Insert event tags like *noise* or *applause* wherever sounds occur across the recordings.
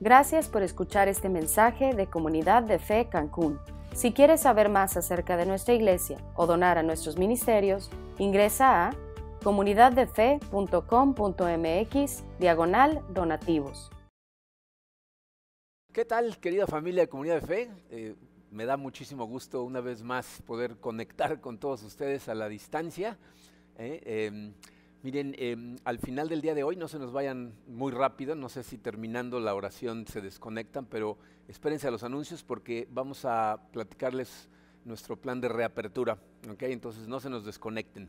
Gracias por escuchar este mensaje de Comunidad de Fe Cancún. Si quieres saber más acerca de nuestra iglesia o donar a nuestros ministerios, ingresa a comunidaddefe.com.mx diagonal donativos. ¿Qué tal, querida familia de Comunidad de Fe? Eh, me da muchísimo gusto una vez más poder conectar con todos ustedes a la distancia. ¿eh? Em, Miren, em, al final del día de hoy, no se nos vayan muy rápido, no sé si terminando la oración se desconectan, pero espérense a los anuncios porque vamos a platicarles nuestro plan de reapertura, ¿ok? Entonces no se nos desconecten.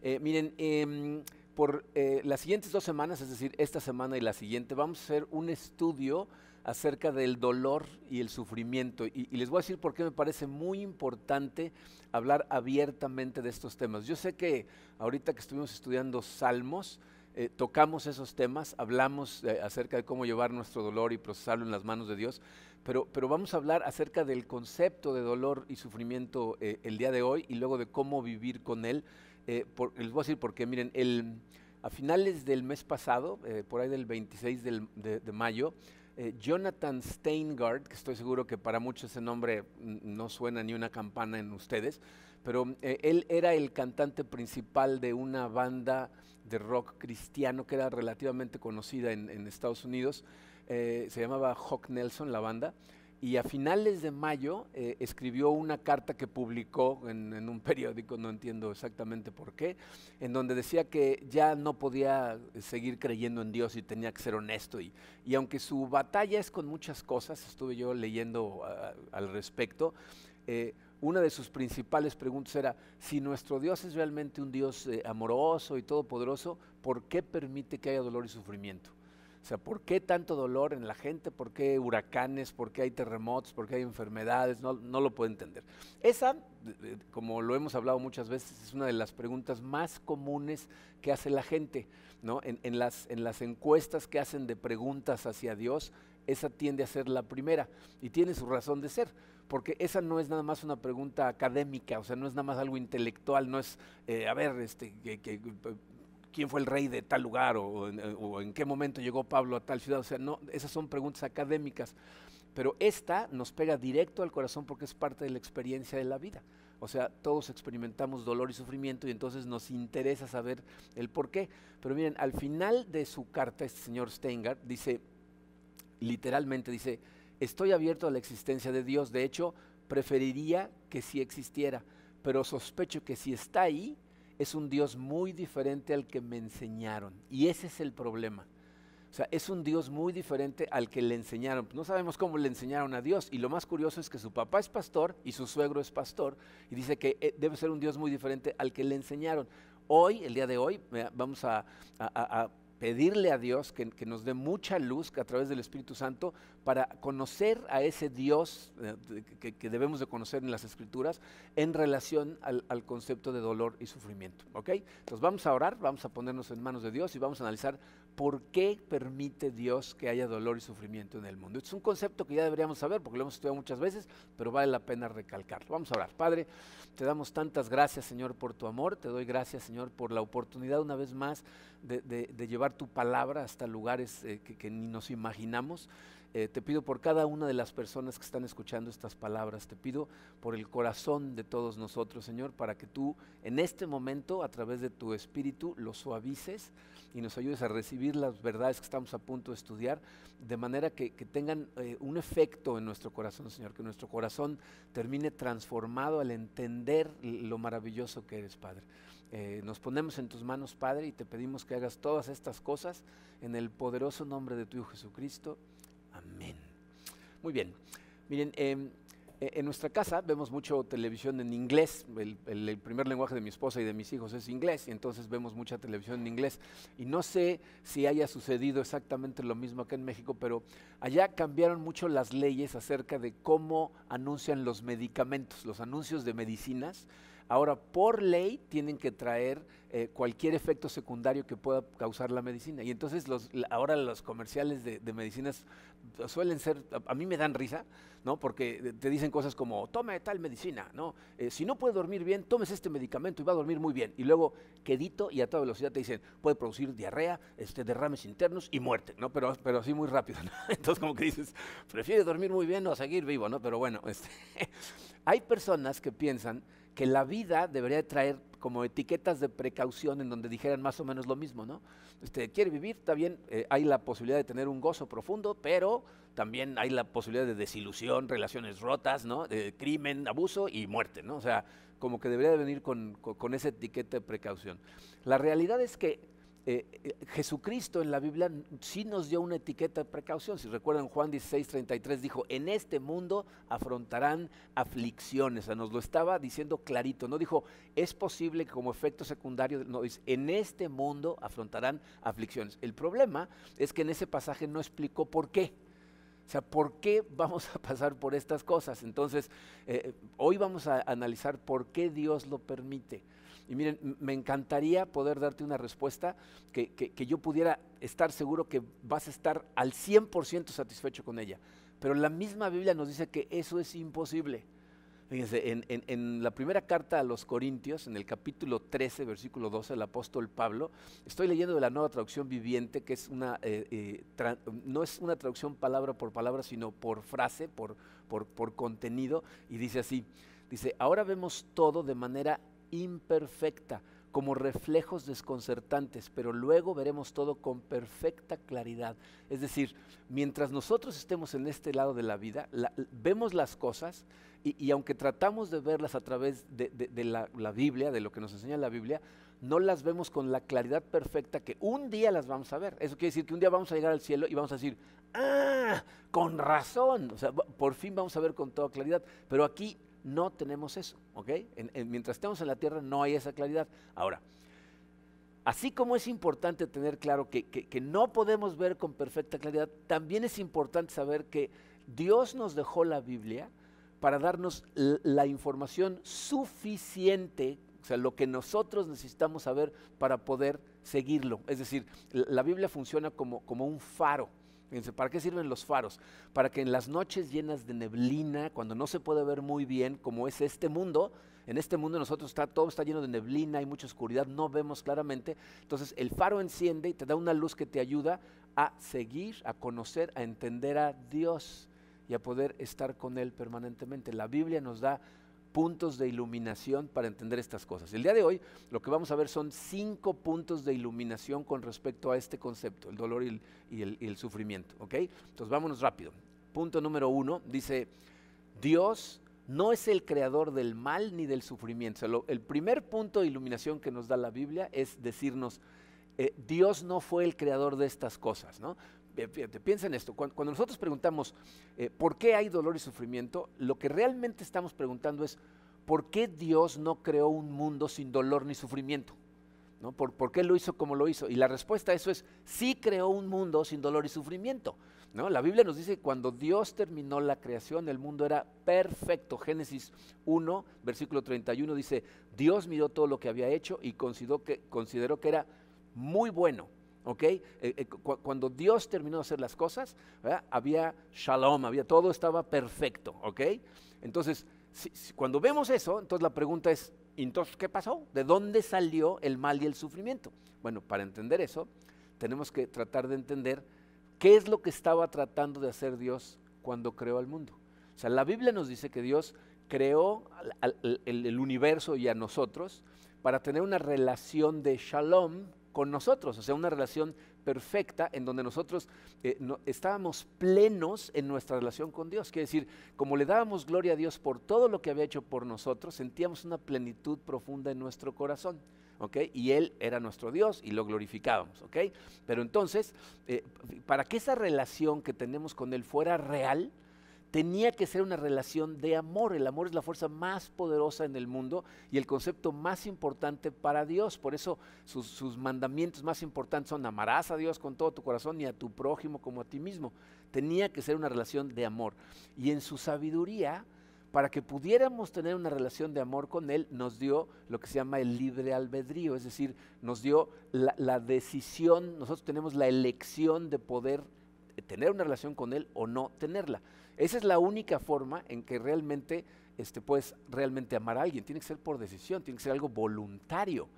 Eh, miren, em, por eh, las siguientes dos semanas, es decir, esta semana y la siguiente, vamos a hacer un estudio acerca del dolor y el sufrimiento. Y, les voy a decir por qué me parece muy importante hablar abiertamente de estos temas. Yo sé que ahorita que estuvimos estudiando Salmos, eh, tocamos esos temas, hablamos eh, acerca de cómo llevar nuestro dolor y procesarlo en las manos de Dios, pero, pero vamos a hablar acerca del concepto de dolor y sufrimiento eh, el día de hoy y luego de cómo vivir con él. les voy a decir porque, miren, el, a finales del mes pasado, por ahí del 26 de mayo, eh, Jonathan Steingard, que estoy seguro que para muchos ese nombre no suena ni una campana en ustedes, pero eh, él era el cantante principal de una banda de rock cristiano que era relativamente conocida en, Estados Unidos, eh, se llamaba Hawk Nelson la banda, y a finales de mayo eh, escribió una carta que publicó en, un periódico, no entiendo exactamente por qué, en donde decía que ya no podía seguir creyendo en Dios y tenía que ser honesto. Y, y aunque su batalla es con muchas cosas, estuve yo leyendo ah, al respecto, eh, una de sus principales preguntas era, si nuestro Dios es realmente un Dios eh, amoroso y todopoderoso, ¿por qué permite que haya dolor y sufrimiento? O sea, ¿por qué tanto dolor en la gente? ¿Por qué huracanes? ¿Por qué hay terremotos? ¿Por qué hay enfermedades? No, no lo puedo entender. Esa, como lo hemos hablado muchas veces, es una de las preguntas más comunes que hace la gente. ¿no? En, las, en las encuestas que hacen de preguntas hacia Dios, esa tiende a ser la primera y tiene su razón de ser, porque esa no es nada más una pregunta académica, o sea, no es nada más algo intelectual, no es, eh, a ver, este, que, quién fue el rey de tal lugar o, en qué momento llegó Pablo a tal ciudad. O sea, no, esas son preguntas académicas. Pero esta nos pega directo al corazón porque es parte de la experiencia de la vida. O sea, todos experimentamos dolor y sufrimiento y entonces nos interesa saber el por qué. Pero miren, al final de su carta, este señor Steingart dice, literalmente dice, estoy abierto a la existencia de Dios. De hecho, preferiría que sí existiera, pero sospecho que si está ahí, es un Dios muy diferente al que me enseñaron. Y ese es el problema. O sea, es un Dios muy diferente al que le enseñaron. No sabemos cómo le enseñaron a Dios. Y lo más curioso es que su papá es pastor y su suegro es pastor. Y dice que eh, debe ser un Dios muy diferente al que le enseñaron. Hoy, el día de hoy, vamos a, a pedirle a Dios que, nos dé mucha luz a través del Espíritu Santo para conocer a ese Dios eh, que, debemos de conocer en las Escrituras en relación al, concepto de dolor y sufrimiento. Entonces vamos a orar, vamos a ponernos en manos de Dios y vamos a analizar por qué permite Dios que haya dolor y sufrimiento en el mundo. es un concepto que ya deberíamos saber porque lo hemos estudiado muchas veces, pero vale la pena recalcarlo. Vamos a orar. Padre, te damos tantas gracias, Señor, por tu amor. Te doy gracias, Señor, por la oportunidad una vez más de, llevar tu palabra hasta lugares eh, que, ni nos imaginamos. Eh, te pido por cada una de las personas que están escuchando estas palabras, te pido por el corazón de todos nosotros, Señor, para que tú en este momento, a través de tu espíritu, lo suavices y nos ayudes a recibir las verdades que estamos a punto de estudiar, de manera que, tengan eh, un efecto en nuestro corazón, Señor, que nuestro corazón termine transformado al entender lo maravilloso que eres, Padre. Eh, nos ponemos en tus manos, Padre, y te pedimos que hagas todas estas cosas en el poderoso nombre de tu Hijo Jesucristo. Amén. Muy bien. Miren, em, e, en nuestra casa vemos mucho televisión en inglés. El, primer lenguaje de mi esposa y de mis hijos es inglés, y entonces vemos mucha televisión en inglés. Y no sé si haya sucedido exactamente lo mismo acá en México, pero allá cambiaron mucho las leyes acerca de cómo anuncian los medicamentos, los anuncios de medicinas ahora por ley tienen que traer eh, cualquier efecto secundario que pueda causar la medicina. Y entonces los, ahora los comerciales de, medicinas suelen ser, a, mí me dan risa, ¿no? Porque te dicen cosas como, tome tal medicina, ¿no? Eh, si no puede dormir bien, tomes este medicamento y va a dormir muy bien. Y luego, quedito y a toda velocidad te dicen, puede producir diarrea, este, derrames internos y muerte, ¿no? Pero, pero así muy rápido, *laughs* Entonces como que dices, prefiere dormir muy bien o seguir vivo, ¿no? Pero bueno, este, *laughs* hay personas que piensan que la vida debería traer como etiquetas de precaución en donde dijeran más o menos lo mismo, ¿no? Este, quiere vivir, está bien, eh, hay la posibilidad de tener un gozo profundo, pero también hay la posibilidad de desilusión, relaciones rotas, ¿no? De crimen, abuso y muerte, ¿no? O sea, como que debería de venir con, con esa etiqueta de precaución. La realidad es que eh, eh, Jesucristo en la Biblia sí nos dio una etiqueta de precaución. Si recuerdan, Juan 16, 33 dijo, en este mundo afrontarán aflicciones. O sea, nos lo estaba diciendo clarito. No dijo, es posible que como efecto secundario, no, dice, en este mundo afrontarán aflicciones. El problema es que en ese pasaje no explicó por qué. O sea, ¿por qué vamos a pasar por estas cosas? Entonces, eh, hoy vamos a analizar por qué Dios lo permite. Y miren, me encantaría poder darte una respuesta que, que, yo pudiera estar seguro que vas a estar al 100% satisfecho con ella. Pero la misma Biblia nos dice que eso es imposible. Fíjense, en, en, la primera carta a los Corintios, en el capítulo 13, versículo 12, el apóstol Pablo, estoy leyendo de la nueva traducción viviente, que es una, eh, eh, no es una traducción palabra por palabra, sino por frase, por, por, por contenido, y dice así, dice, ahora vemos todo de manera imperfecta, como reflejos desconcertantes, pero luego veremos todo con perfecta claridad. Es decir, mientras nosotros estemos en este lado de la vida, vemos las cosas y, aunque tratamos de verlas a través de, la, la, Biblia, de lo que nos enseña la Biblia, no las vemos con la claridad perfecta que un día las vamos a ver. Eso quiere decir que un día vamos a llegar al cielo y vamos a decir, ah, con razón, o sea, por fin vamos a ver con toda claridad, pero aquí no tenemos eso, ¿ok? mientras estemos en la tierra no hay esa claridad. Ahora, así como es importante tener claro que, que, no podemos ver con perfecta claridad, también es importante saber que Dios nos dejó la Biblia para darnos la información suficiente, o sea, lo que nosotros necesitamos saber para poder seguirlo. Es decir, la Biblia funciona como, como un faro. ¿Para qué sirven los faros? Para que en las noches llenas de neblina, cuando no se puede ver muy bien, como es este mundo, en este mundo nosotros está, todo está lleno de neblina, hay mucha oscuridad, no vemos claramente. Entonces el faro enciende y te da una luz que te ayuda a seguir, a conocer, a entender a Dios y a poder estar con Él permanentemente. La Biblia nos da puntos de iluminación para entender estas cosas. El día de hoy lo que vamos a ver son cinco puntos de iluminación con respecto a este concepto, el dolor y el, sufrimiento. ¿ok? Entonces vámonos rápido. Punto número uno dice, Dios no es el creador del mal ni del sufrimiento. el primer punto de iluminación que nos da la Biblia es decirnos, eh, Dios no fue el creador de estas cosas, ¿no? Piensa en esto, cuando, nosotros preguntamos eh, por qué hay dolor y sufrimiento, lo que realmente estamos preguntando es por qué Dios no creó un mundo sin dolor ni sufrimiento. ¿no? ¿Por, ¿Por, qué lo hizo como lo hizo? Y la respuesta a eso es, sí creó un mundo sin dolor y sufrimiento. ¿no? La Biblia nos dice que cuando Dios terminó la creación, el mundo era perfecto. Génesis 1, versículo 31 dice, Dios miró todo lo que había hecho y consideró que, consideró que era muy bueno. ¿Ok? Eh, eh, cuando Dios terminó de hacer las cosas, había shalom, había todo estaba perfecto, ¿ok? Entonces, cuando vemos eso, entonces la pregunta es, entonces, ¿qué pasó? ¿De dónde salió el mal y el sufrimiento? Bueno, para entender eso, tenemos que tratar de entender qué es lo que estaba tratando de hacer Dios cuando creó al mundo. O sea, la Biblia nos dice que Dios creó el universo y a nosotros para tener una relación de shalom con nosotros, o sea, una relación perfecta en donde nosotros eh, estábamos plenos en nuestra relación con Dios. Quiere decir, como le dábamos gloria a Dios por todo lo que había hecho por nosotros, sentíamos una plenitud profunda en nuestro corazón. ¿ok? Y Él era nuestro Dios y lo glorificábamos, ¿ok? Pero entonces, eh, para que esa relación que tenemos con Él fuera real, tenía que ser una relación de amor. El amor es la fuerza más poderosa en el mundo y el concepto más importante para Dios. Por eso sus, mandamientos más importantes son amarás a Dios con todo tu corazón y a tu prójimo como a ti mismo. Tenía que ser una relación de amor. Y en su sabiduría para que pudiéramos tener una relación de amor con Él, nos dio lo que se llama el libre albedrío, es decir, nos dio la, la decisión, nosotros tenemos la elección de poder tener una relación con Él o no tenerla. Esa es la única forma en que realmente este, puedes realmente amar a alguien. Tiene que ser por decisión, tiene que ser algo voluntario.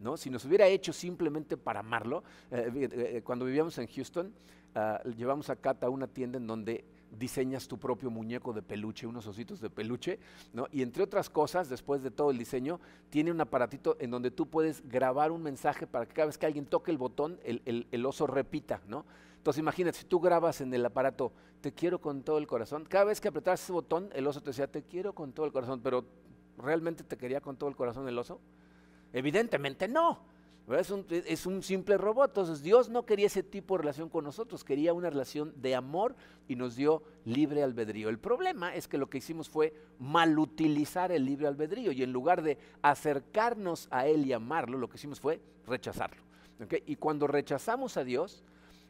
¿no? Si nos hubiera hecho simplemente para amarlo, eh, eh, eh, cuando vivíamos en Houston, ah, llevamos a Cata a una tienda en donde diseñas tu propio muñeco de peluche, unos ositos de peluche, ¿no? Y entre otras cosas, después de todo el diseño, tiene un aparatito en donde tú puedes grabar un mensaje para que cada vez que alguien toque el botón, el, el oso repita, ¿no? Entonces imagínate, si tú grabas en el aparato, te quiero con todo el corazón, cada vez que apretabas ese botón, el oso te decía, te quiero con todo el corazón, pero ¿realmente te quería con todo el corazón el oso? Evidentemente no. Es un, es un, simple robot. Entonces Dios no quería ese tipo de relación con nosotros, quería una relación de amor y nos dio libre albedrío. El problema es que lo que hicimos fue malutilizar el libre albedrío y en lugar de acercarnos a Él y amarlo, lo que hicimos fue rechazarlo. Y cuando rechazamos a Dios,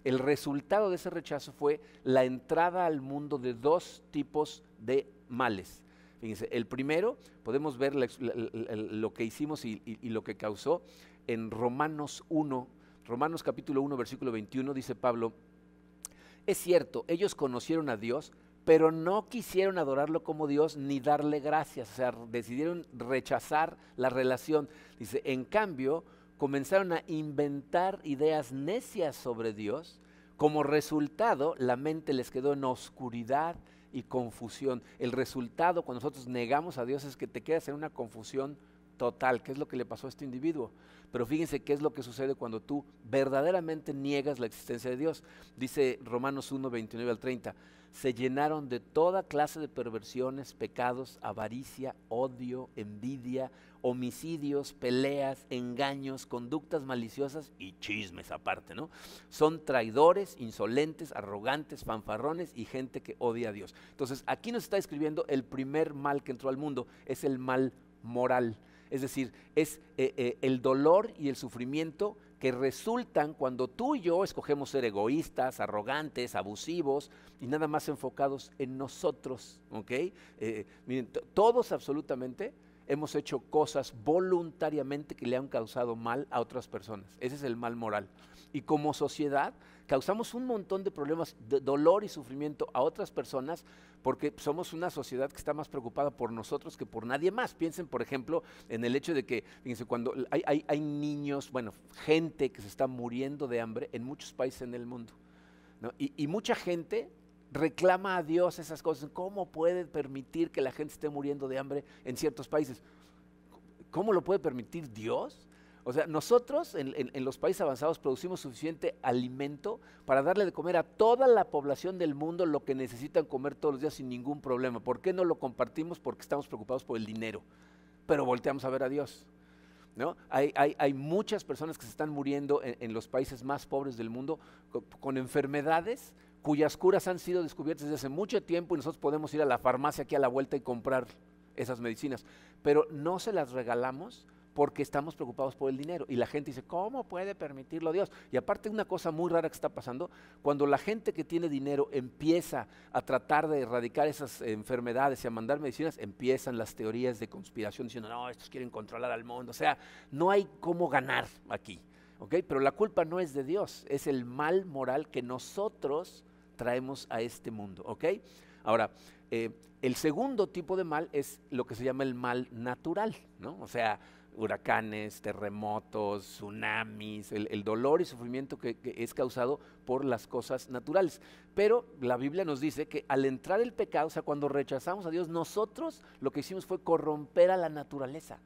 el resultado de ese rechazo fue la entrada al mundo de dos tipos de males. Fíjense, el primero, podemos ver lo que hicimos y, lo que causó en Romanos 1, Romanos capítulo 1, versículo 21, dice Pablo, es cierto, ellos conocieron a Dios, pero no quisieron adorarlo como Dios ni darle gracias, o sea, decidieron rechazar la relación. Dice, en cambio, comenzaron a inventar ideas necias sobre Dios. Como resultado, la mente les quedó en oscuridad y confusión. El resultado cuando nosotros negamos a Dios es que te quedas en una confusión total, ¿Qué es lo que le pasó a este individuo. Pero fíjense qué es lo que sucede cuando tú verdaderamente niegas la existencia de Dios. Dice Romanos 1, 29 al 30 se llenaron de toda clase de perversiones, pecados, avaricia, odio, envidia, homicidios, peleas, engaños, conductas maliciosas y chismes aparte, ¿no? Son traidores, insolentes, arrogantes, fanfarrones y gente que odia a Dios. Entonces, aquí nos está escribiendo el primer mal que entró al mundo, es el mal moral. Es decir, es eh, eh, el dolor y el sufrimiento que resultan cuando tú y yo escogemos ser egoístas, arrogantes, abusivos y nada más enfocados en nosotros, ¿ok? Eh, miren, todos absolutamente hemos hecho cosas voluntariamente que le han causado mal a otras personas. Ese es el mal moral. Y como sociedad causamos un montón de problemas de dolor y sufrimiento a otras personas porque somos una sociedad que está más preocupada por nosotros que por nadie más. Piensen, por ejemplo, en el hecho de que, fíjense, cuando hay, niños, bueno, gente que se está muriendo de hambre en muchos países en el mundo. Y mucha gente reclama a Dios esas cosas. ¿Cómo puede permitir que la gente esté muriendo de hambre en ciertos países? ¿Cómo lo puede permitir Dios? O sea, nosotros en, los países avanzados producimos suficiente alimento para darle de comer a toda la población del mundo lo que necesitan comer todos los días sin ningún problema. ¿Por qué no lo compartimos? Porque estamos preocupados por el dinero. Pero volteamos a ver a Dios. ¿no? Hay, muchas personas que se están muriendo en, los países más pobres del mundo con, enfermedades cuyas curas han sido descubiertas desde hace mucho tiempo y nosotros podemos ir a la farmacia aquí a la vuelta y comprar esas medicinas. Pero no se las regalamos porque estamos preocupados por el dinero. Y la gente dice, ¿cómo puede permitirlo Dios? Y aparte una cosa muy rara que está pasando, cuando la gente que tiene dinero empieza a tratar de erradicar esas enfermedades y a mandar medicinas, empiezan las teorías de conspiración diciendo, no, estos quieren controlar al mundo. O sea, no hay cómo ganar aquí. ¿ok? Pero la culpa no es de Dios, es el mal moral que nosotros traemos a este mundo. ¿ok? Ahora, eh, el segundo tipo de mal es lo que se llama el mal natural, ¿no? O sea, huracanes, terremotos, tsunamis, el, dolor y sufrimiento que, es causado por las cosas naturales. Pero la Biblia nos dice que al entrar el pecado, o sea, cuando rechazamos a Dios, nosotros lo que hicimos fue corromper a la naturaleza.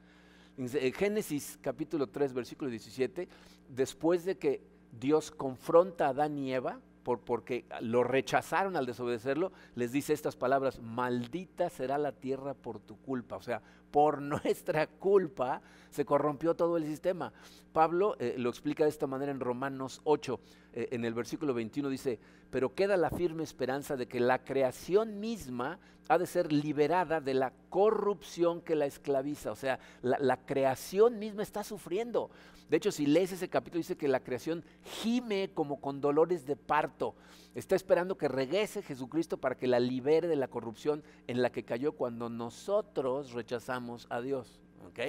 En Génesis capítulo 3, versículo 17, después de que Dios confronta a Adán y Eva, porque lo rechazaron al desobedecerlo, les dice estas palabras, maldita será la tierra por tu culpa, o sea, por *laughs* nuestra culpa se corrompió todo el sistema. Pablo eh, lo explica de esta manera en Romanos 8, eh, en el versículo 21 dice, pero queda la firme esperanza de que la creación misma ha de ser liberada de la corrupción que la esclaviza. O sea, la, la creación misma está sufriendo. De hecho, si lees ese capítulo, dice que la creación gime como con dolores de parto. Está esperando que regrese Jesucristo para que la libere de la corrupción en la que cayó cuando nosotros rechazamos a Dios. ¿Ok?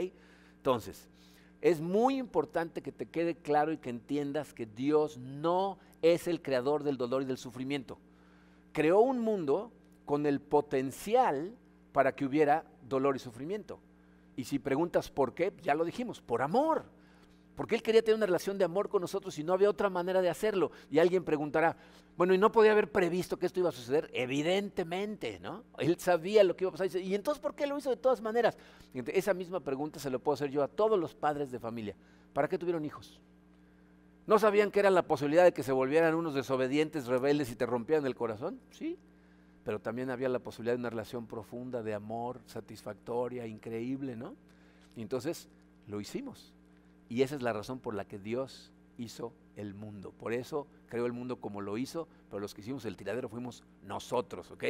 Entonces, es muy importante que te quede claro y que entiendas que Dios no es el creador del dolor y del sufrimiento. Creó un mundo con el potencial para que hubiera dolor y sufrimiento. Y si preguntas por qué, ya lo dijimos, por amor. Porque Él quería tener una relación de amor con nosotros y no había otra manera de hacerlo. Y alguien preguntará, bueno, ¿y no podía haber previsto que esto iba a suceder? Evidentemente, ¿no? Él sabía lo que iba a pasar. ¿Y entonces por qué lo hizo de todas maneras? Esa misma pregunta se lo puedo hacer yo a todos los padres de familia. ¿Para qué tuvieron hijos? ¿No sabían que era la posibilidad de que se volvieran unos desobedientes, rebeldes y te rompieran el corazón? Sí, pero también había la posibilidad de una relación profunda, de amor, satisfactoria, increíble, ¿no? Y entonces lo hicimos. Y esa es la razón por la que Dios hizo el mundo. Por eso creó el mundo como lo hizo, pero los que hicimos el tiradero fuimos nosotros, ¿ok?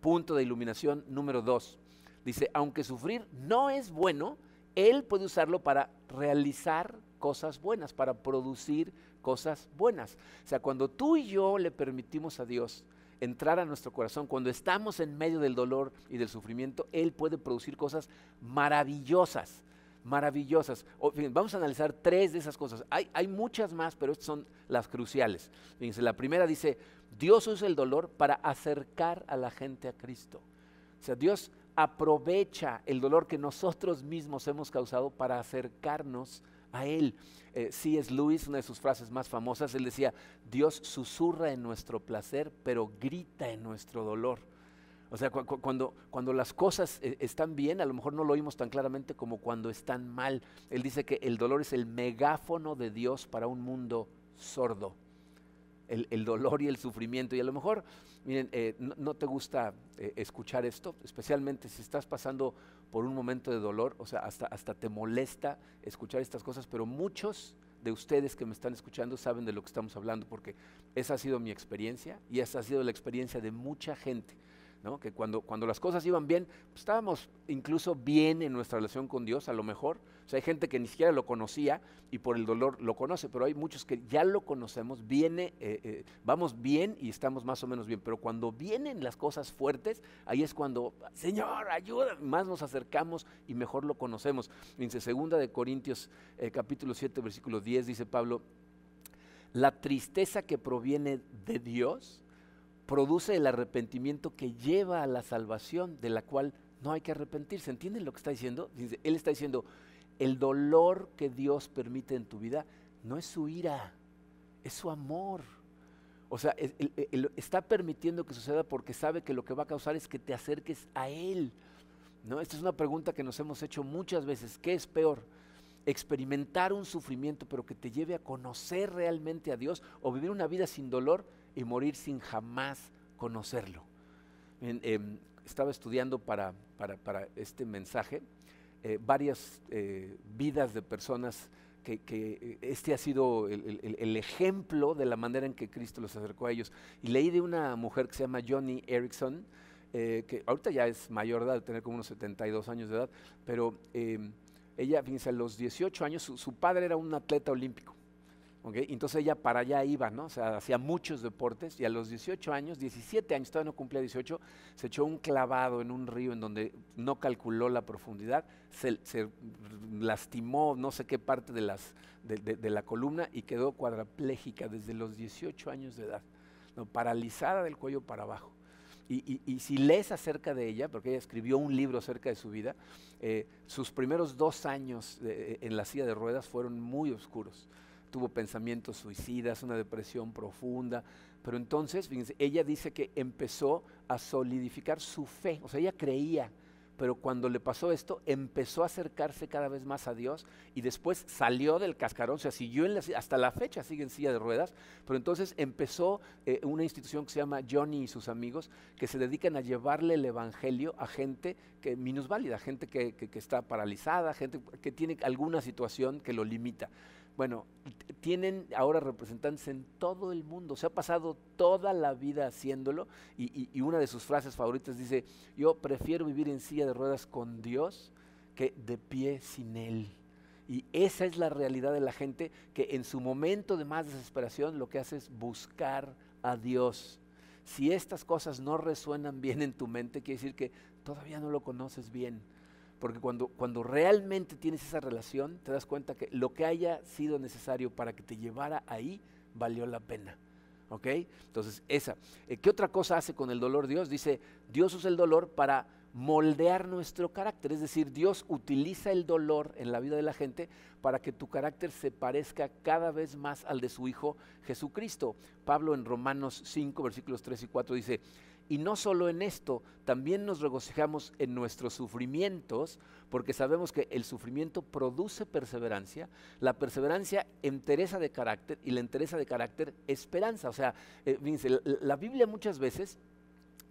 Punto de iluminación número dos. Dice, aunque sufrir no es bueno, Él puede usarlo para realizar cosas buenas, para producir cosas buenas. O sea, cuando tú y yo le permitimos a Dios entrar a nuestro corazón, cuando estamos en medio del dolor y del sufrimiento, Él puede producir cosas maravillosas maravillosas. vamos a analizar tres de esas cosas. Hay, hay, muchas más, pero estas son las cruciales. Fíjense, la primera dice, Dios usa el dolor para acercar a la gente a Cristo. O sea, Dios aprovecha el dolor que nosotros mismos hemos causado para acercarnos a Él. Eh, C.S. Lewis, una de sus frases más famosas, él decía, Dios susurra en nuestro placer, pero grita en nuestro dolor. O sea, cuando, cuando las cosas eh, están bien, a lo mejor no lo oímos tan claramente como cuando están mal. Él dice que el dolor es el megáfono de Dios para un mundo sordo. El, dolor y el sufrimiento. Y a lo mejor, miren, eh, no, te gusta eh, escuchar esto, especialmente si estás pasando por un momento de dolor, o sea, hasta, hasta te molesta escuchar estas cosas, pero muchos de ustedes que me están escuchando saben de lo que estamos hablando, porque esa ha sido mi experiencia y esa ha sido la experiencia de mucha gente que cuando, cuando las cosas iban bien, pues, estábamos incluso bien en nuestra relación con Dios, a lo mejor. O sea, hay gente que ni siquiera lo conocía y por el dolor lo conoce, pero hay muchos que ya lo conocemos, viene, eh, eh, vamos bien y estamos más o menos bien. Pero cuando vienen las cosas fuertes, ahí es cuando, Señor, ayuda, más nos acercamos y mejor lo conocemos. Dice, segunda de Corintios eh, capítulo 7, versículo 10, dice Pablo, la tristeza que proviene de Dios produce el arrepentimiento que lleva a la salvación, de la cual no hay que arrepentirse. ¿Entienden lo que está diciendo? Él está diciendo, el dolor que Dios permite en tu vida no es su ira, es su amor. O sea, está permitiendo que suceda porque sabe que lo que va a causar es que te acerques a Él. ¿no? Esta es una pregunta que nos hemos hecho muchas veces. ¿Qué es peor? ¿Experimentar un sufrimiento pero que te lleve a conocer realmente a Dios o vivir una vida sin dolor y morir sin jamás conocerlo. Em, estaba estudiando para, para, este mensaje eh, varias eh, vidas de personas que, que, este ha sido el, ejemplo de la manera en que Cristo los acercó a ellos. Y leí de una mujer que se llama Johnny Erickson, eh, que ahorita ya es mayor de edad, tener como unos 72 años de edad, pero em, ella, fíjense, a los 18 años, su padre era un atleta olímpico. Entonces ella para allá iba, ¿no? O sea, hacía muchos deportes y a los 18 años, 17 años, todavía no cumplía 18, se echó un clavado en un río en donde no calculó la profundidad, se, lastimó no sé qué parte de, las, de, la columna y quedó cuadraplégica desde los 18 años de edad, ¿no? paralizada del cuello para abajo. Y, si lees acerca de ella, porque ella escribió un libro acerca de su vida, eh, sus primeros dos años en la silla de ruedas fueron muy oscuros tuvo pensamientos suicidas, una depresión profunda, pero entonces, fíjense, ella dice que empezó a solidificar su fe, o sea, ella creía, pero cuando le pasó esto, empezó a acercarse cada vez más a Dios y después salió del cascarón, o sea, siguió en la, hasta la fecha, sigue en silla de ruedas, pero entonces empezó eh, una institución que se llama Johnny y sus amigos, que se dedican a llevarle el Evangelio a gente que minusválida, gente que, que está paralizada, gente que tiene alguna situación que lo limita. Bueno, tienen ahora representantes en todo el mundo. Se ha pasado toda la vida haciéndolo y, una de sus frases favoritas dice, yo prefiero vivir en silla de ruedas con Dios que de pie sin Él. Y esa es la realidad de la gente que en su momento de más desesperación lo que hace es buscar a Dios. Si estas cosas no resuenan bien en tu mente, quiere decir que todavía no lo conoces bien porque cuando, cuando realmente tienes esa relación, te das cuenta que lo que haya sido necesario para que te llevara ahí, valió la pena. ¿Ok? Entonces, esa. Eh, ¿Qué otra cosa hace con el dolor Dios? Dice, Dios usa el dolor para moldear nuestro carácter. Es decir, Dios utiliza el dolor en la vida de la gente para que tu carácter se parezca cada vez más al de su Hijo Jesucristo. Pablo en Romanos 5, versículos 3 y 4 dice, y no solo en esto, también nos regocijamos en nuestros sufrimientos, porque sabemos que el sufrimiento produce perseverancia, la perseverancia entereza de carácter y la entereza de carácter esperanza. O sea, eh, la Biblia muchas veces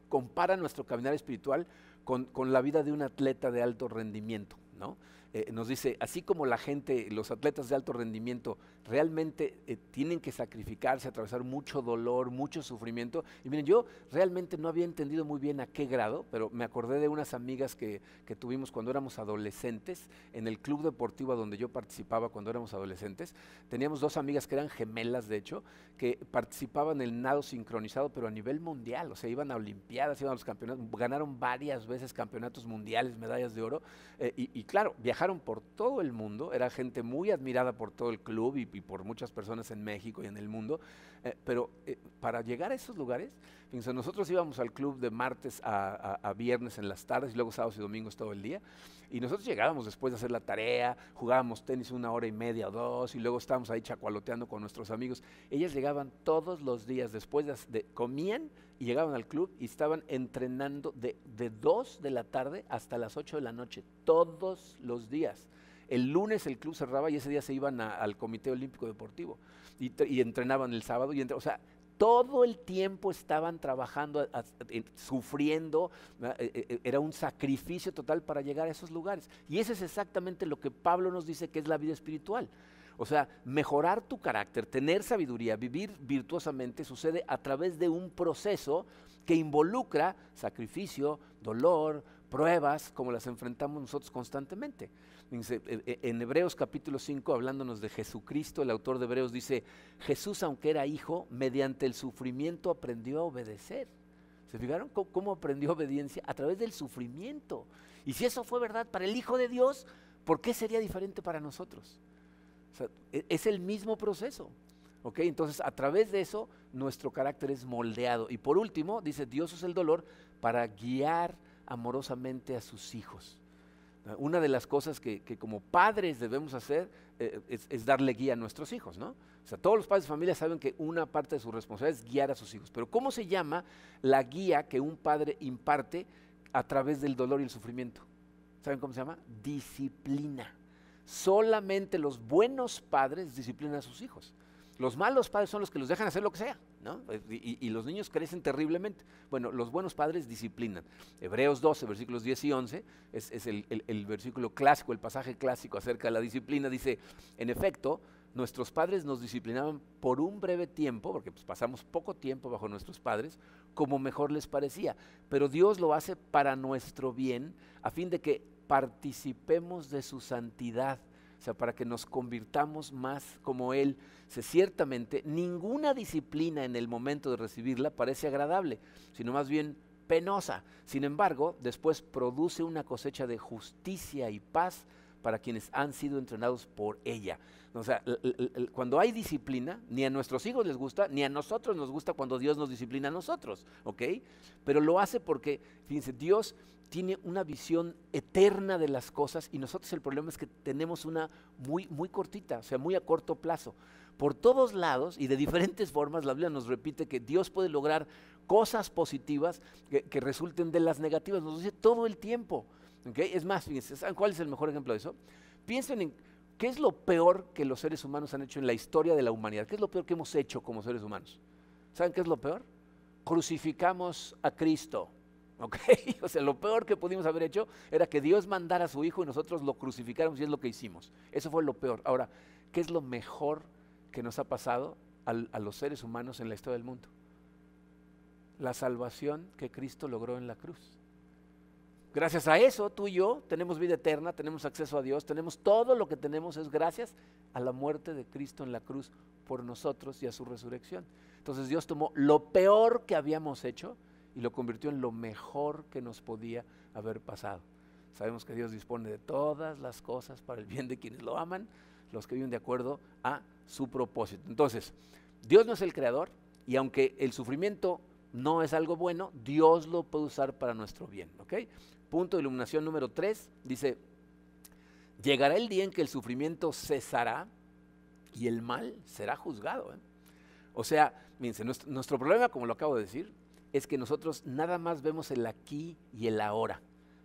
compara nuestro caminar espiritual con, con la vida de un atleta de alto rendimiento, ¿no? Eh, nos dice, así como la gente, los atletas de alto rendimiento, realmente eh, tienen que sacrificarse, atravesar mucho dolor, mucho sufrimiento. Y miren, yo realmente no había entendido muy bien a qué grado, pero me acordé de unas amigas que, que tuvimos cuando éramos adolescentes, en el club deportivo donde yo participaba cuando éramos adolescentes. Teníamos dos amigas que eran gemelas, de hecho, que participaban en el nado sincronizado, pero a nivel mundial. O sea, iban a Olimpiadas, iban a los campeonatos, ganaron varias veces campeonatos mundiales, medallas de oro. Eh, y, claro, por todo el mundo, era gente muy admirada por todo el club y, por muchas personas en México y en el mundo, eh, pero eh, para llegar a esos lugares, fíjense, nosotros íbamos al club de martes a, viernes en las tardes y luego sábados y domingos todo el día, y nosotros llegábamos después de hacer la tarea, jugábamos tenis una hora y media o dos, y luego estábamos ahí chacualoteando con nuestros amigos. Ellas llegaban todos los días después de, comían llegaban al club y estaban entrenando de, de 2 de la tarde hasta las 8 de la noche, todos los días. El lunes el club cerraba y ese día se iban al Comité Olímpico Deportivo y, entrenaban el sábado. Y o sea, todo el tiempo estaban trabajando, sufriendo, e, e, e, era un sacrificio total para llegar a esos lugares. Y eso es exactamente lo que Pablo nos dice que es la vida espiritual. O sea, mejorar tu carácter, tener sabiduría, vivir virtuosamente sucede a través de un proceso que involucra sacrificio, dolor, pruebas, como las enfrentamos nosotros constantemente. E, e, en Hebreos capítulo 5, hablándonos de Jesucristo, el autor de Hebreos dice, Jesús, aunque era hijo, mediante el sufrimiento aprendió a obedecer. ¿Se fijaron cómo aprendió obediencia? A través del sufrimiento. Y si eso fue verdad para el Hijo de Dios, ¿por qué sería diferente para nosotros? E, es el mismo proceso. ¿ok? Entonces, a través de eso, nuestro carácter es moldeado. Y por último, dice, Dios es el dolor para guiar amorosamente a sus hijos. Una de las cosas que, como padres debemos hacer eh, es, darle guía a nuestros hijos, ¿no? O sea, todos los padres de familia saben que una parte de su responsabilidad es guiar a sus hijos. Pero ¿cómo se llama la guía que un padre imparte a través del dolor y el sufrimiento? ¿Saben cómo se llama? Disciplina. Solamente los buenos padres disciplinan a sus hijos. Los malos padres son los que los dejan hacer lo que sea, ¿no? Y, los niños crecen terriblemente. Bueno, los buenos padres disciplinan. Hebreos 12, versículos 10 y 11, es, el, versículo clásico, el pasaje clásico acerca de la disciplina. Dice, en efecto, nuestros padres nos disciplinaban por un breve tiempo, porque pues, pasamos poco tiempo bajo nuestros padres, como mejor les parecía. Pero Dios lo hace para nuestro bien, a fin de que participemos de su santidad o sea, para que nos convirtamos más como Él. Se, ciertamente, ninguna disciplina en el momento de recibirla parece agradable, sino más bien penosa. Sin embargo, después produce una cosecha de justicia y paz para quienes han sido entrenados por ella. O sea, cuando hay disciplina, ni a nuestros hijos les gusta, ni a nosotros nos gusta cuando Dios nos disciplina a nosotros, ¿ok? Pero lo hace porque, fíjense, Dios tiene una visión eterna de las cosas y nosotros el problema es que tenemos una muy, muy cortita, o sea, muy a corto plazo. Por todos lados y de diferentes formas, la Biblia nos repite que Dios puede lograr cosas positivas que, resulten de las negativas, nos dice todo el tiempo. Es más, fíjense, ¿saben cuál es el mejor ejemplo de eso? Piensen en qué es lo peor que los seres humanos han hecho en la historia de la humanidad. ¿Qué es lo peor que hemos hecho como seres humanos? ¿Saben qué es lo peor? Crucificamos a Cristo. ¿Ok? *laughs* O sea, lo peor que pudimos haber hecho era que Dios mandara a su Hijo y nosotros lo crucificáramos y es lo que hicimos. Eso fue lo peor. Ahora, ¿qué es lo mejor que nos ha pasado a los seres humanos en la historia del mundo? La salvación que Cristo logró en la cruz. Gracias a eso, tú y yo tenemos vida eterna, tenemos acceso a Dios, tenemos todo lo que tenemos es gracias a la muerte de Cristo en la cruz por nosotros y a su resurrección. Entonces Dios tomó lo peor que habíamos hecho y lo convirtió en lo mejor que nos podía haber pasado. Sabemos que Dios dispone de todas las cosas para el bien de quienes lo aman, los que viven de acuerdo a su propósito. Entonces, Dios no es el creador y aunque el sufrimiento no es algo bueno, Dios lo puede usar para nuestro bien. ¿ok? Punto de iluminación número 3 dice, llegará el día en que el sufrimiento cesará y el mal será juzgado. ¿eh? O sea, fíjense, nuestro problema, como lo acabo de decir, es que nosotros nada más vemos el aquí y el ahora.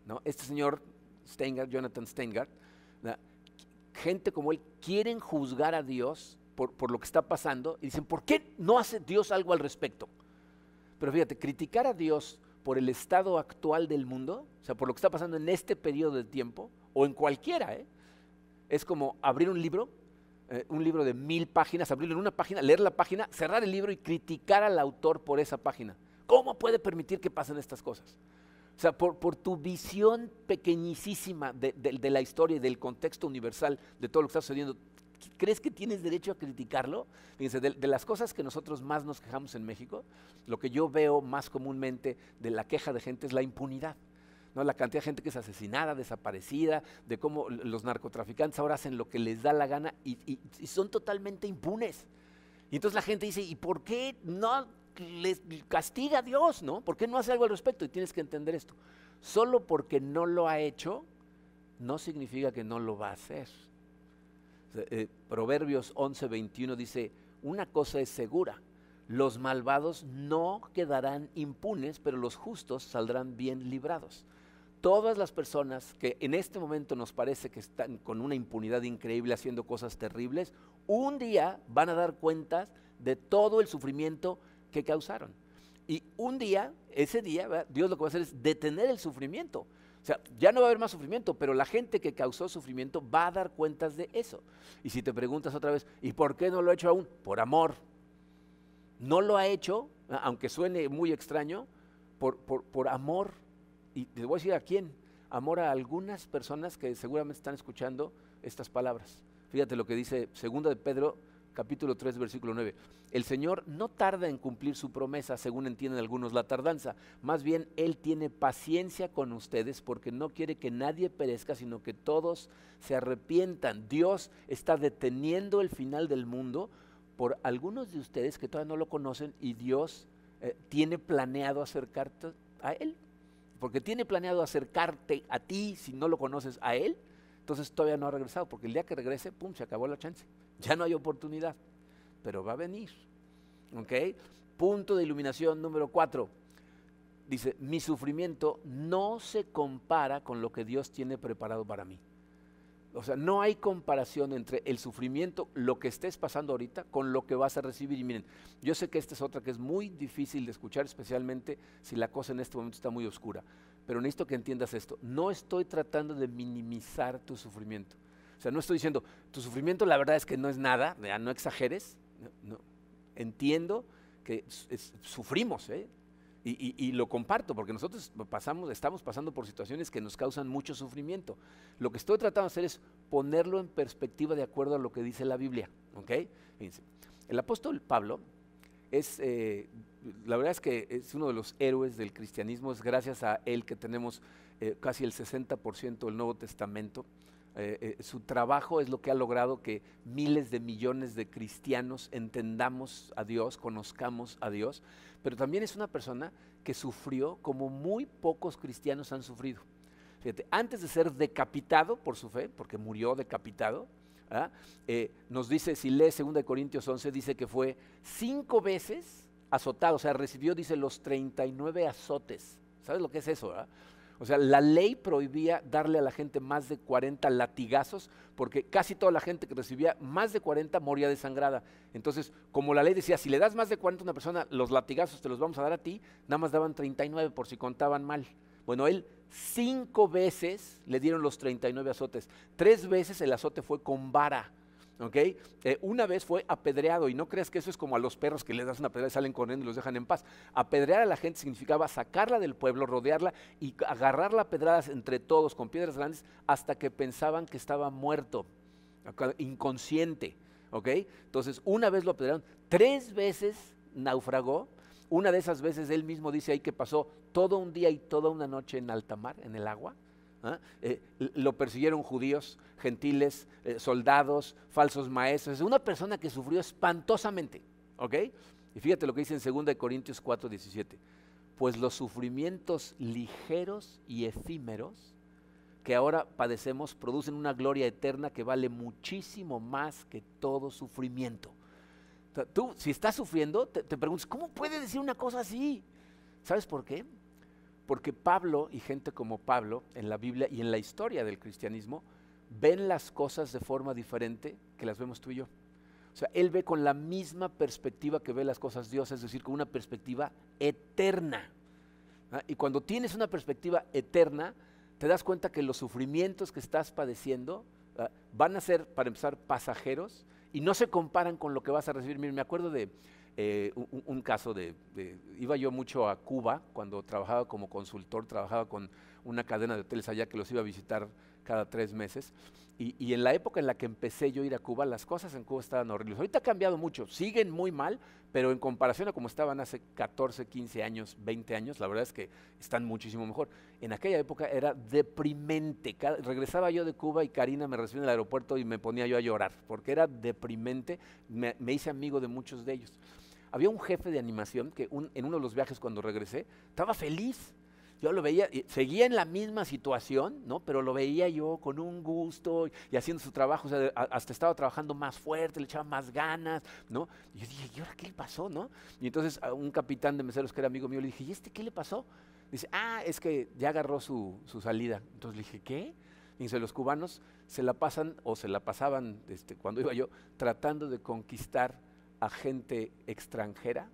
¿no? Este señor Steingart, Jonathan Steingart, gente como él quieren juzgar a Dios por, por, lo que está pasando y dicen, ¿por qué no hace Dios algo al respecto? Pero fíjate, criticar a Dios por el estado actual del mundo, o sea, por lo que está pasando en este periodo de tiempo, o en cualquiera, ¿eh? es como abrir un libro, eh, un libro de mil páginas, abrirlo en una página, leer la página, cerrar el libro y criticar al autor por esa página. ¿Cómo puede permitir que pasen estas cosas? O sea, por, tu visión pequeñísima de, la historia y del contexto universal de todo lo que está sucediendo, ¿crees que tienes derecho a criticarlo? Fíjense, de, las cosas que nosotros más nos quejamos en México, lo que yo veo más comúnmente de la queja de gente es la impunidad. ¿no? La cantidad de gente que es asesinada, desaparecida, de cómo los narcotraficantes ahora hacen lo que les da la gana y, son totalmente impunes. Y entonces la gente dice, ¿y por qué no les castiga a Dios, ¿no? ¿Por qué no hace algo al respecto? Y tienes que entender esto. Solo porque no lo ha hecho, no significa que no lo va a hacer. Eh, Proverbios 11, 21 dice, una cosa es segura, los malvados no quedarán impunes, pero los justos saldrán bien librados. Todas las personas que en este momento nos parece que están con una impunidad increíble haciendo cosas terribles, un día van a dar cuentas de todo el sufrimiento que causaron. Y un día, ese día, Dios lo que va a hacer es detener el sufrimiento. Sea, ya no va a haber más sufrimiento, pero la gente que causó sufrimiento va a dar cuentas de eso. Y si te preguntas otra vez, ¿y por qué no lo ha hecho aún? Por amor. No lo ha hecho, aunque suene muy extraño, por, por, por amor. Y te voy a decir a quién. Amor a algunas personas que seguramente están escuchando estas palabras. Fíjate lo que dice segunda de Pedro capítulo 3, versículo 9. El Señor no tarda en cumplir su promesa, según entienden algunos la tardanza. Más bien, Él tiene paciencia con ustedes porque no quiere que nadie perezca, sino que todos se arrepientan. Dios está deteniendo el final del mundo por algunos de ustedes que todavía no lo conocen y Dios eh, tiene planeado acercarte a Él. Porque tiene planeado acercarte a ti si no lo conoces a Él. Entonces todavía no ha regresado, porque el día que regrese, pum, se acabó la chance. Ya no hay oportunidad, pero va a venir. ¿Ok? Punto de iluminación número cuatro. Dice, mi sufrimiento no se compara con lo que Dios tiene preparado para mí. O sea, no hay comparación entre el sufrimiento, lo que estés pasando ahorita, con lo que vas a recibir. Y miren, yo sé que esta es otra que es muy difícil de escuchar, especialmente si la cosa en este momento está muy oscura. Pero necesito que entiendas esto. No estoy tratando de minimizar tu sufrimiento. O sea, no estoy diciendo, tu sufrimiento la verdad es que no es nada, no exageres. No, Entiendo que sufrimos, ¿eh? y, lo comparto, porque nosotros pasamos, estamos pasando por situaciones que nos causan mucho sufrimiento. Lo que estoy tratando de hacer es ponerlo en perspectiva de acuerdo a lo que dice la Biblia. ¿ok? el apóstol Pablo es, eh, la verdad es que es uno de los héroes del cristianismo, es gracias a él que tenemos eh, casi el 60% del Nuevo Testamento. Eh, eh, su trabajo es lo que ha logrado que miles de millones de cristianos entendamos a Dios, conozcamos a Dios, pero también es una persona que sufrió como muy pocos cristianos han sufrido. Antes de ser decapitado por su fe, porque murió decapitado, ¿ah? eh, nos dice, si lee 2 Corintios 11, dice que fue cinco veces azotado, o sea, recibió, dice, los 39 azotes. ¿Sabes lo que es eso? Ah? O sea, la ley prohibía darle a la gente más de 40 latigazos porque casi toda la gente que recibía más de 40 moría desangrada. Entonces, como la ley decía, si le das más de 40 a una persona, los latigazos te los vamos a dar a ti, nada más daban 39 por si contaban mal. Bueno, él cinco veces le dieron los 39 azotes. Tres veces el azote fue con vara. ¿Ok? Eh, una vez fue apedreado y no creas que eso es como a los perros que les das una pedrada y salen corriendo y los dejan en paz. Apedrear a la gente significaba sacarla del pueblo, rodearla y agarrarla a pedradas entre todos con piedras grandes hasta que pensaban que estaba muerto, inconsciente, ¿ok? Entonces, una vez lo apedrearon, tres veces naufragó. Una de esas veces él mismo dice ahí que pasó todo un día y toda una noche en alta mar, en el agua. ¿Ah? Eh, lo persiguieron judíos, gentiles, eh, soldados, falsos maestros. Es una persona que sufrió espantosamente. ¿Ok? Y fíjate lo que dice en 2 Corintios 4, 17. Pues los sufrimientos ligeros y efímeros que ahora padecemos producen una gloria eterna que vale muchísimo más que todo sufrimiento. Tú, si estás sufriendo, te, te preguntas, ¿cómo puede decir una cosa así? ¿Sabes por qué? Porque Pablo y gente como Pablo en la Biblia y en la historia del cristianismo ven las cosas de forma diferente que las vemos tú y yo. O sea, él ve con la misma perspectiva que ve las cosas Dios, es decir, con una perspectiva eterna. Y cuando tienes una perspectiva eterna, te das cuenta que los sufrimientos que estás padeciendo van a ser, para empezar, pasajeros y no se comparan con lo que vas a recibir. Miren, me acuerdo de eh, un, caso de, iba yo mucho a Cuba cuando trabajaba como consultor, trabajaba con una cadena de hoteles allá que los iba a visitar cada tres meses. Y, en la época en la que empecé yo a ir a Cuba, las cosas en Cuba estaban horribles. Ahorita ha cambiado mucho, siguen muy mal, pero en comparación a como estaban hace 14, 15 años, 20 años, la verdad es que están muchísimo mejor. En aquella época era deprimente. regresaba yo de Cuba y Karina me recibió en el aeropuerto y me ponía yo a llorar, porque era deprimente. me hice amigo de muchos de ellos había un jefe de animación que en uno de los viajes cuando regresé estaba feliz. Yo lo veía, seguía en la misma situación, ¿no? Pero lo veía yo con un gusto y haciendo su trabajo, o sea, hasta estaba trabajando más fuerte, le echaba más ganas, ¿no? Y yo dije, ¿y ahora qué le pasó, no? Y entonces a un capitán de meseros que era amigo mío le dije, ¿y este qué le pasó? Dice, ah, es que ya agarró su, salida. Entonces le dije, ¿qué? Y dice, los cubanos se la pasan o se la pasaban este, cuando iba yo tratando de conquistar a gente extranjera,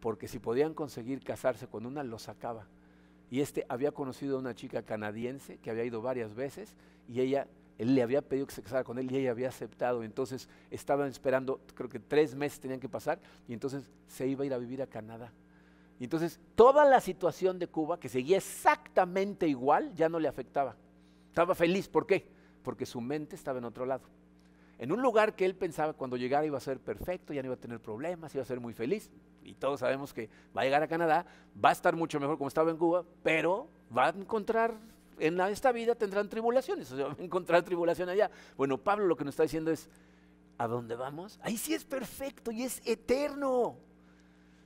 porque si podían conseguir casarse con una, lo sacaba. Y este había conocido a una chica canadiense que había ido varias veces y ella, él le había pedido que se casara con él y ella había aceptado. Entonces estaban esperando, creo que tres meses tenían que pasar y entonces se iba a ir a vivir a Canadá. Y entonces toda la situación de Cuba, que seguía exactamente igual, ya no le afectaba. Estaba feliz, ¿por qué? Porque su mente estaba en otro lado en un lugar que él pensaba cuando llegara iba a ser perfecto, ya no iba a tener problemas, iba a ser muy feliz. Y todos sabemos que va a llegar a Canadá, va a estar mucho mejor como estaba en Cuba, pero va a encontrar, en esta vida tendrán tribulaciones, o sea, *laughs* va a encontrar tribulación allá. Bueno, Pablo lo que nos está diciendo es, ¿a dónde vamos? Ahí sí es perfecto y es eterno.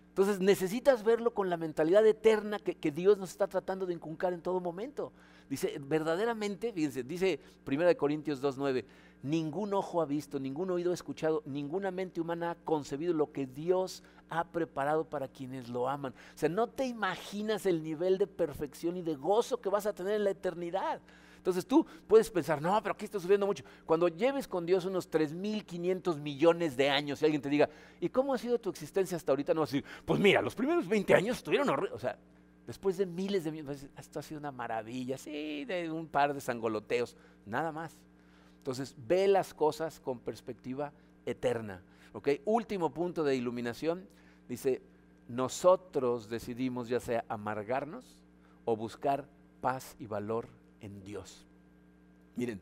Entonces necesitas verlo con la mentalidad eterna que, que Dios nos está tratando de inculcar en todo momento. Dice, verdaderamente, fíjense, dice 1 Corintios 2.9, ningún ojo ha visto, ningún oído ha escuchado, ninguna mente humana ha concebido lo que Dios ha preparado para quienes lo aman. O sea, no te imaginas el nivel de perfección y de gozo que vas a tener en la eternidad. Entonces tú puedes pensar, no, pero aquí estoy sufriendo mucho. Cuando lleves con Dios unos 3.500 millones de años y alguien te diga, ¿y cómo ha sido tu existencia hasta ahorita? No vas a decir, pues mira, los primeros 20 años estuvieron horribles. O sea, Después de miles de millones, esto ha sido una maravilla, sí, de un par de sangoloteos, nada más. Entonces, ve las cosas con perspectiva eterna. ¿ok? Último punto de iluminación, dice, nosotros decidimos ya sea amargarnos o buscar paz y valor en Dios. Miren,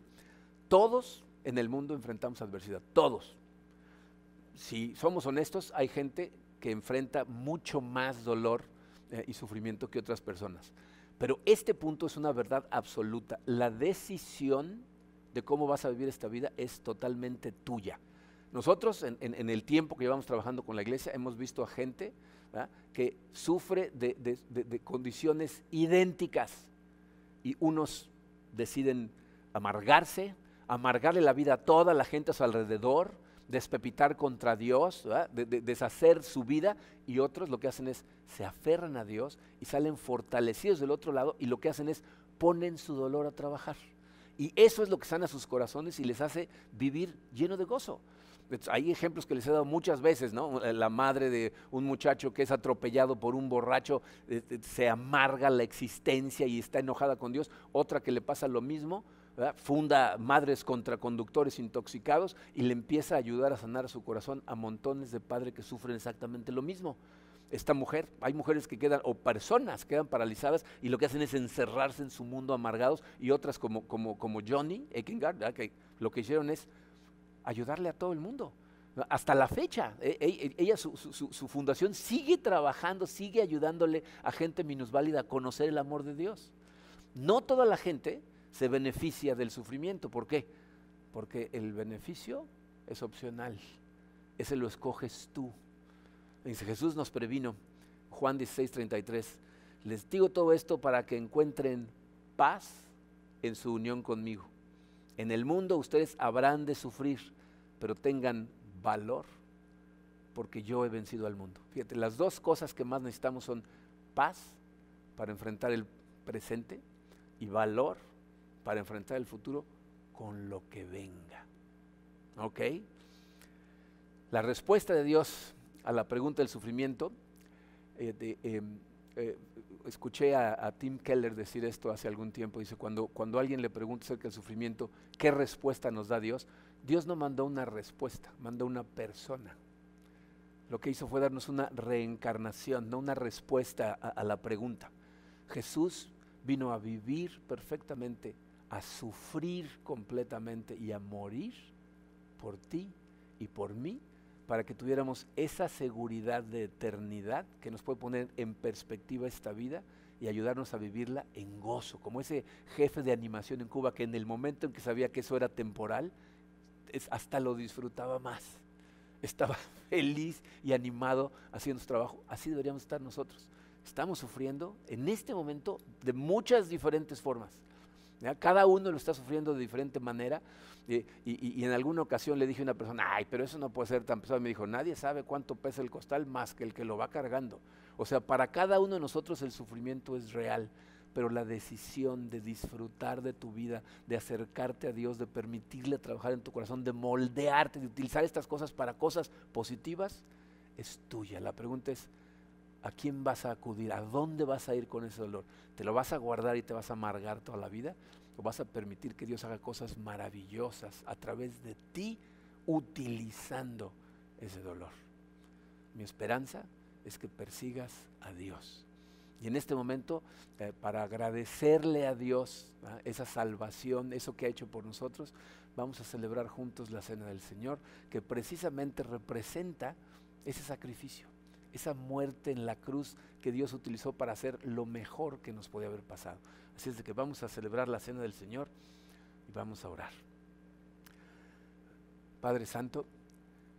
todos en el mundo enfrentamos adversidad, todos. Si somos honestos, hay gente que enfrenta mucho más dolor eh, y sufrimiento que otras personas. Pero este punto es una verdad absoluta. La decisión de cómo vas a vivir esta vida es totalmente tuya. Nosotros en, el tiempo que llevamos trabajando con la iglesia hemos visto a gente que sufre de, condiciones idénticas y unos deciden amargarse, amargarle la vida a toda la gente a su alrededor, despepitar contra Dios, de, deshacer su vida, y otros lo que hacen es se aferran a Dios y salen fortalecidos del otro lado y lo que hacen es ponen su dolor a trabajar. Y eso es lo que sana sus corazones y les hace vivir lleno de gozo. Hay ejemplos que les he dado muchas veces, ¿no? La madre de un muchacho que es atropellado por un borracho este, se amarga la existencia y está enojada con Dios. Otra que le pasa lo mismo, funda madres contra conductores intoxicados y le empieza a ayudar a sanar su corazón a montones de padres que sufren exactamente lo mismo. Esta mujer, hay mujeres que quedan, o personas quedan paralizadas y lo que hacen es encerrarse en su mundo amargados y otras como, como, como Johnny Ekengard, que lo que hicieron es ayudarle a todo el mundo. Hasta la fecha, e, e, ella, su, su, fundación sigue trabajando, sigue ayudándole a gente minusválida a conocer el amor de Dios. No toda la gente se beneficia del sufrimiento. ¿Por qué? Porque el beneficio es opcional. Ese lo escoges tú. Jesús nos previno, Juan 16, 33. Les digo todo esto para que encuentren paz en su unión conmigo. En el mundo ustedes habrán de sufrir, pero tengan valor, porque yo he vencido al mundo. Fíjate, las dos cosas que más necesitamos son paz para enfrentar el presente y valor para enfrentar el futuro con lo que venga. ¿Ok? La respuesta de Dios a la pregunta del sufrimiento, eh, em, eh, escuché a, Tim Keller decir esto hace algún tiempo, dice, cuando, cuando alguien le pregunta acerca del sufrimiento, ¿qué respuesta nos da Dios? Dios no mandó una respuesta, mandó una persona. Lo que hizo fue darnos una reencarnación, no una respuesta a la pregunta. Jesús vino a vivir perfectamente a sufrir completamente y a morir por ti y por mí, para que tuviéramos esa seguridad de eternidad que nos puede poner en perspectiva esta vida y ayudarnos a vivirla en gozo, como ese jefe de animación en Cuba que en el momento en que sabía que eso era temporal, hasta lo disfrutaba más. Estaba *laughs* feliz y animado haciendo su trabajo. Así deberíamos estar nosotros. Estamos sufriendo en este momento de muchas diferentes formas cada uno lo está sufriendo de diferente manera. y, en alguna ocasión le dije a una persona, ay, pero eso no puede ser tan pesado. Me dijo, nadie sabe cuánto pesa el costal más que el que lo va cargando. O sea, para cada uno de nosotros el sufrimiento es real, pero la decisión de disfrutar de tu vida, de acercarte a Dios, de permitirle trabajar en tu corazón, de moldearte, de utilizar estas cosas para cosas positivas, es tuya. La pregunta es, ¿a quién vas a acudir? ¿A dónde vas a ir con ese dolor? ¿Te lo vas a guardar y te vas a amargar toda la vida? ¿O vas a permitir que Dios haga cosas maravillosas a través de ti utilizando ese dolor? Mi esperanza es que persigas a Dios. Y en este momento, eh, para agradecerle a Dios esa salvación, eso que ha hecho por nosotros, vamos a celebrar juntos la Cena del Señor, que precisamente representa ese sacrificio esa muerte en la cruz que Dios utilizó para hacer lo mejor que nos podía haber pasado. Así es de que vamos a celebrar la cena del Señor y vamos a orar. Padre Santo,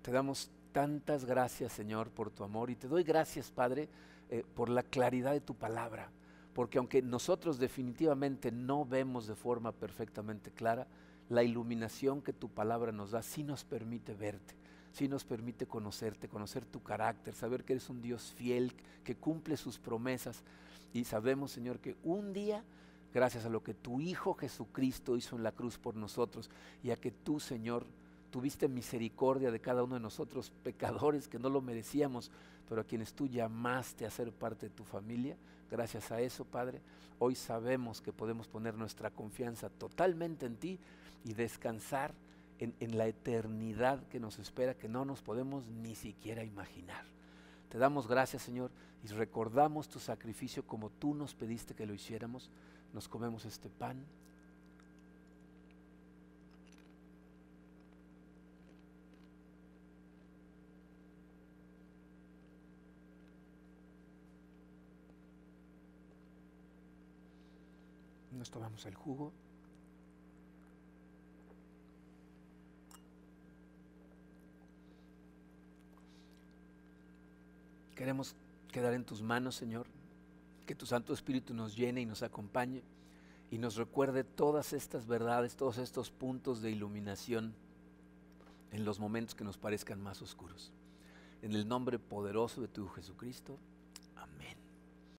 te damos tantas gracias, Señor, por tu amor y te doy gracias, Padre, eh, por la claridad de tu palabra, porque aunque nosotros definitivamente no vemos de forma perfectamente clara, la iluminación que tu palabra nos da sí nos permite verte sí nos permite conocerte, conocer tu carácter, saber que eres un Dios fiel, que cumple sus promesas. Y sabemos, Señor, que un día, gracias a lo que tu Hijo Jesucristo hizo en la cruz por nosotros, y a que tú, Señor, tuviste misericordia de cada uno de nosotros, pecadores que no lo merecíamos, pero a quienes tú llamaste a ser parte de tu familia, gracias a eso, Padre, hoy sabemos que podemos poner nuestra confianza totalmente en ti y descansar en, la eternidad que nos espera que no nos podemos ni siquiera imaginar. Te damos gracias, Señor, y recordamos tu sacrificio como tú nos pediste que lo hiciéramos. Nos comemos este pan. Nos tomamos el jugo. Queremos quedar en tus manos, Señor. Que tu Santo Espíritu nos llene y nos acompañe y nos recuerde todas estas verdades, todos estos puntos de iluminación en los momentos que nos parezcan más oscuros. En el nombre poderoso de tu Jesucristo,